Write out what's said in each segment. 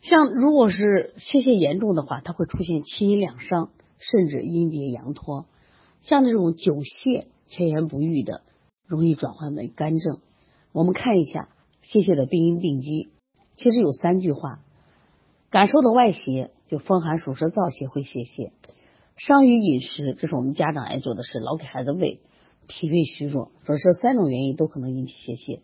像如果是泄泻严重的话，它会出现气阴两伤，甚至阴结阳脱。像这种久泻、前言不愈的，容易转换为肝症。我们看一下泄泻的病因病机，其实有三句话：感受的外邪，就风寒暑湿燥邪会泄泻；伤于饮食，这是我们家长爱做的事，老给孩子喂；脾胃虚弱，说这三种原因都可能引起泄泻。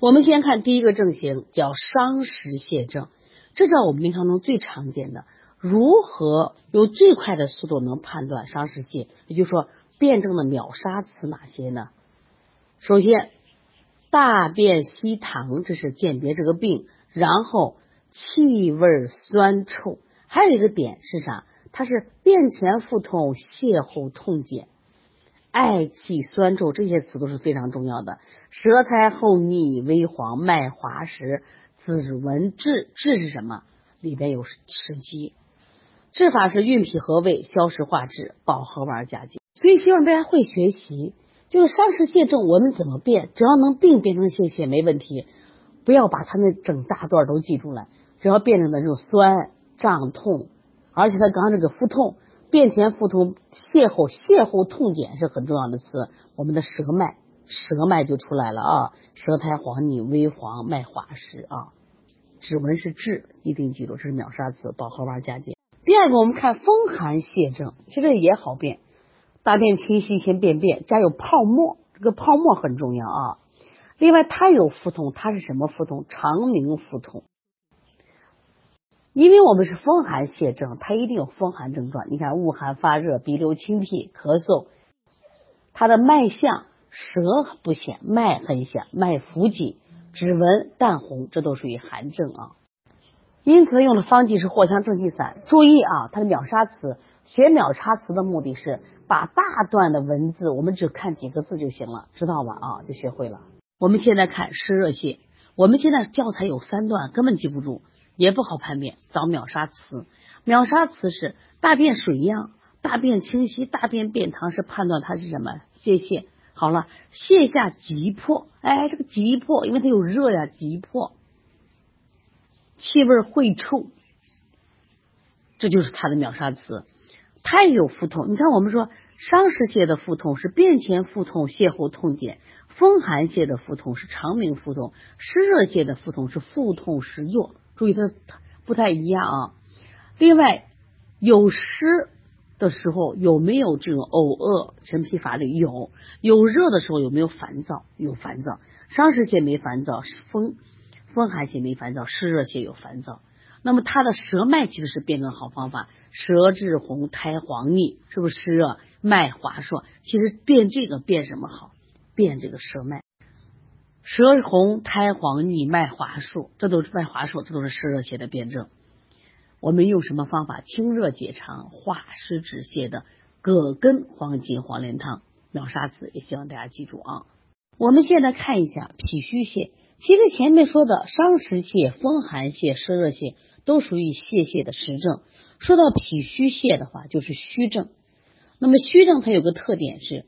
我们先看第一个症型，叫伤食泻症。这是我们临床中最常见的。如何用最快的速度能判断伤食泻？也就是说，辩证的秒杀词哪些呢？首先，大便稀溏，这是鉴别这个病。然后，气味酸臭，还有一个点是啥？它是便前腹痛，泻后痛减，嗳气酸臭，这些词都是非常重要的。舌苔厚腻微黄，脉滑时。子文治治是什么？里边有吃鸡，治法是运脾和胃，消食化滞，保和丸加减。所以希望大家会学习，就是伤食泻症我们怎么变？只要能病变成泻泻没问题，不要把它那整大段都记住了。只要变成的这种酸胀痛，而且他刚刚这个腹痛，便前腹痛，泻后泻后痛减是很重要的词。我们的舌脉。舌脉就出来了啊，舌苔黄腻微黄，脉滑实啊。指纹是痣，一定记住，这是秒杀词，保和丸加减。第二个，我们看风寒泻症，其实也好辨，大便清晰先便便，加有泡沫，这个泡沫很重要啊。另外，它有腹痛，它是什么腹痛？肠鸣腹痛。因为我们是风寒泻症，它一定有风寒症状。你看，恶寒发热，鼻流清涕，咳嗽，它的脉象。舌不显，脉很显，脉浮紧，指纹淡红，这都属于寒症啊。因此用的方剂是藿香正气散。注意啊，它的秒杀词，学秒杀词的目的是把大段的文字，我们只看几个字就行了，知道吧？啊，就学会了。我们现在看湿热泻，我们现在教材有三段，根本记不住，也不好判别，找秒杀词。秒杀词是大便水样，大便清晰，大便便溏，是判断它是什么泄泻。好了，泻下急迫，哎，这个急迫，因为它有热呀，急迫，气味会臭，这就是它的秒杀词。它也有腹痛，你看我们说伤食泻的腹痛是便前腹痛，泻后痛减；风寒泻的腹痛是肠鸣腹痛；湿热泻的腹痛是腹痛时作。注意它不太一样啊。另外有湿。的时候有没有这种呕恶、神疲乏力？有。有热的时候有没有烦躁？有烦躁。伤食邪没烦躁，风风寒邪没烦躁，湿热邪有烦躁。那么它的舌脉其实是辨证好方法，舌质红，苔黄腻，是不是湿热？脉滑数？其实辨这个辨什么好？辨这个舌脉，舌红、苔黄腻、脉滑数，这都是脉滑数，这都是湿热邪的辨证。我们用什么方法清热解肠、化湿止泻的葛根黄芩黄连汤秒杀子，也希望大家记住啊。我们现在看一下脾虚泻，其实前面说的伤食泻、风寒泻、湿热泻都属于泄泻的实证。说到脾虚泻的话，就是虚症。那么虚症它有个特点是，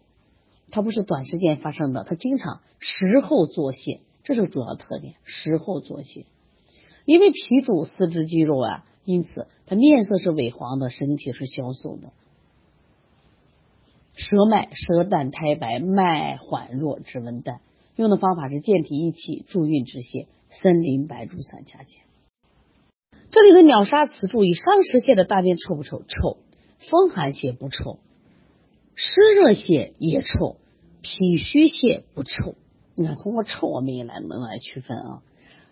它不是短时间发生的，它经常时后作泻，这是主要特点，时后作泻。因为脾主四肢肌肉啊。因此，他面色是萎黄的，身体是消瘦的，舌脉舌淡苔白，脉缓弱，指纹淡。用的方法是健脾益气、助运止泻、森林白术散加减。这里的秒杀词，注意：伤食泻的大便臭不臭？臭。风寒泻不臭，湿热泻也臭，脾虚泻不臭。你看，通过臭，我们也来能来区分啊。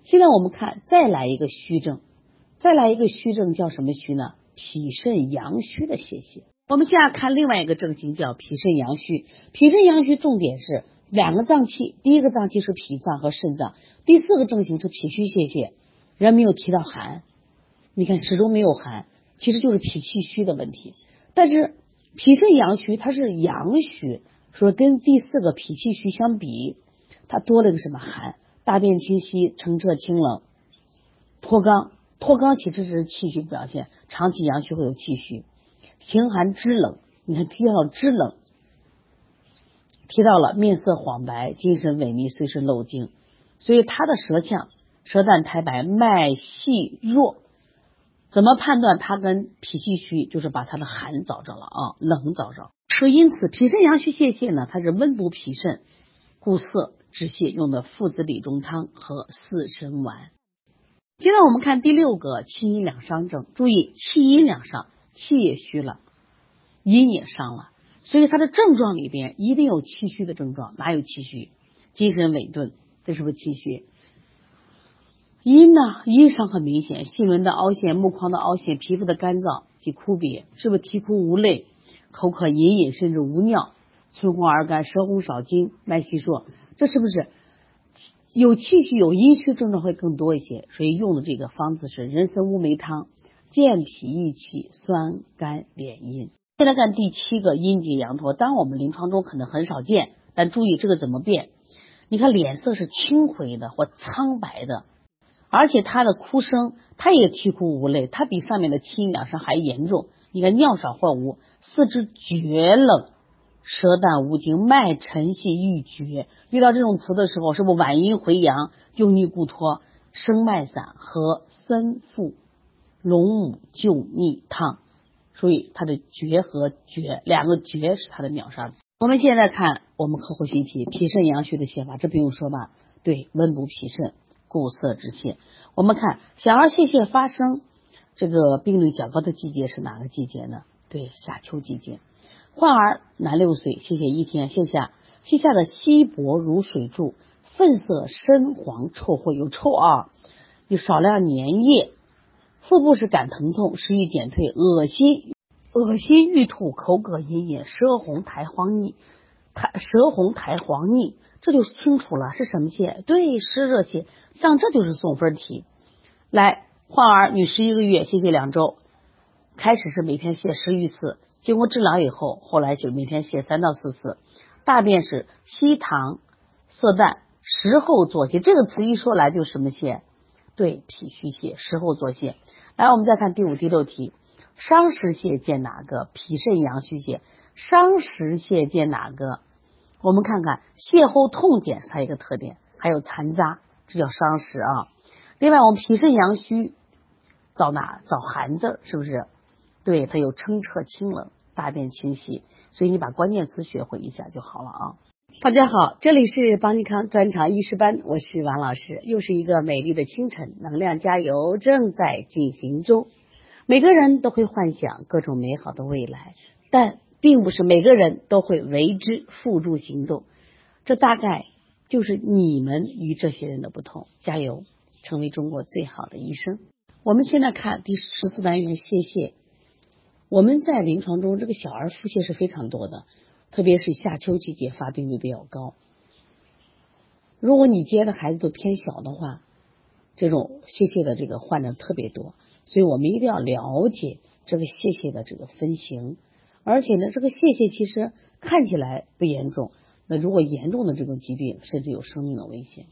现在我们看，再来一个虚症。再来一个虚症叫什么虚呢？脾肾阳虚的泄泻。我们现在看另外一个症型叫脾肾阳虚。脾肾阳虚重点是两个脏器，第一个脏器是脾脏和肾脏，第四个症型是脾虚泄泻。人没有提到寒，你看始终没有寒，其实就是脾气虚的问题。但是脾肾阳虚它是阳虚，说跟第四个脾气虚相比，它多了个什么寒？大便清晰，澄澈清冷，脱肛。脱肛其实是气虚表现，长期阳虚会有气虚，形寒肢冷。你看提到了肢冷，提到了面色黄白，精神萎靡，随时漏精。所以他的舌象舌淡苔白，脉细弱，怎么判断他跟脾气虚？就是把他的寒找着了啊，冷找着。所以因此，脾肾阳虚泄泻呢，它是温补脾肾、固涩止泻用的附子理中汤和四神丸。接着我们看第六个气阴两伤症，注意气阴两伤，气也虚了，阴也伤了，所以它的症状里边一定有气虚的症状。哪有气虚？精神萎顿，这是不是气虚？阴呢？阴伤很明显，细纹的凹陷、目眶的凹陷、皮肤的干燥及枯瘪，是不是啼哭无泪、口渴隐隐，甚至无尿、唇红而干、舌红少津、脉细数？这是不是？有气虚有阴虚症状会更多一些，所以用的这个方子是人参乌梅汤，健脾益气，酸甘敛阴。再来看第七个阴结阳脱，当然我们临床中可能很少见，但注意这个怎么变？你看脸色是青灰的或苍白的，而且他的哭声他也啼哭无泪，他比上面的气阴两伤还严重。你看尿少或无，四肢厥冷。舌淡无津，脉沉细欲绝。遇到这种词的时候，是不是晚阴回阳，就逆固脱，生脉散和参附龙母救逆汤。所以它的绝和绝两个绝是它的秒杀词。我们现在看我们客户信息，脾肾阳虚的写法，这不用说吧？对，温补脾肾，固涩止泻。我们看小儿泄泻发生这个病率较高的季节是哪个季节呢？对，夏秋季节。患儿男六岁，谢谢一天，谢谢下泻下的稀薄如水柱，粪色深黄，臭或有臭啊，有少量粘液，腹部是感疼痛，食欲减退，恶心，恶心欲吐，口渴隐隐，舌红苔黄腻，苔舌红苔黄腻，这就清楚了是什么泻？对，湿热泻，像这就是送分题。来，患儿女十一个月，谢谢两周，开始是每天泻十余次。经过治疗以后，后来就每天泻三到四次，大便是稀溏色淡，食后作泻。这个词一说来就什么泻？对，脾虚泻，食后作泻。来，我们再看第五、第六题，伤食泻见哪个？脾肾阳虚泻，伤食泻见哪个？我们看看泻后痛减，它一个特点，还有残渣，这叫伤食啊。另外，我们脾肾阳虚找哪？找寒字，是不是？对，它有清澈清冷，大便清晰，所以你把关键词学会一下就好了啊！大家好，这里是邦尼康专场医师班，我是王老师，又是一个美丽的清晨，能量加油正在进行中。每个人都会幻想各种美好的未来，但并不是每个人都会为之付诸行动。这大概就是你们与这些人的不同。加油，成为中国最好的医生。我们现在看第十四单元，谢谢。我们在临床中，这个小儿腹泻是非常多的，特别是夏秋季节发病率比较高。如果你接的孩子都偏小的话，这种泄泻的这个患者特别多，所以我们一定要了解这个泄泻的这个分型。而且呢，这个泄泻其实看起来不严重，那如果严重的这种疾病，甚至有生命的危险。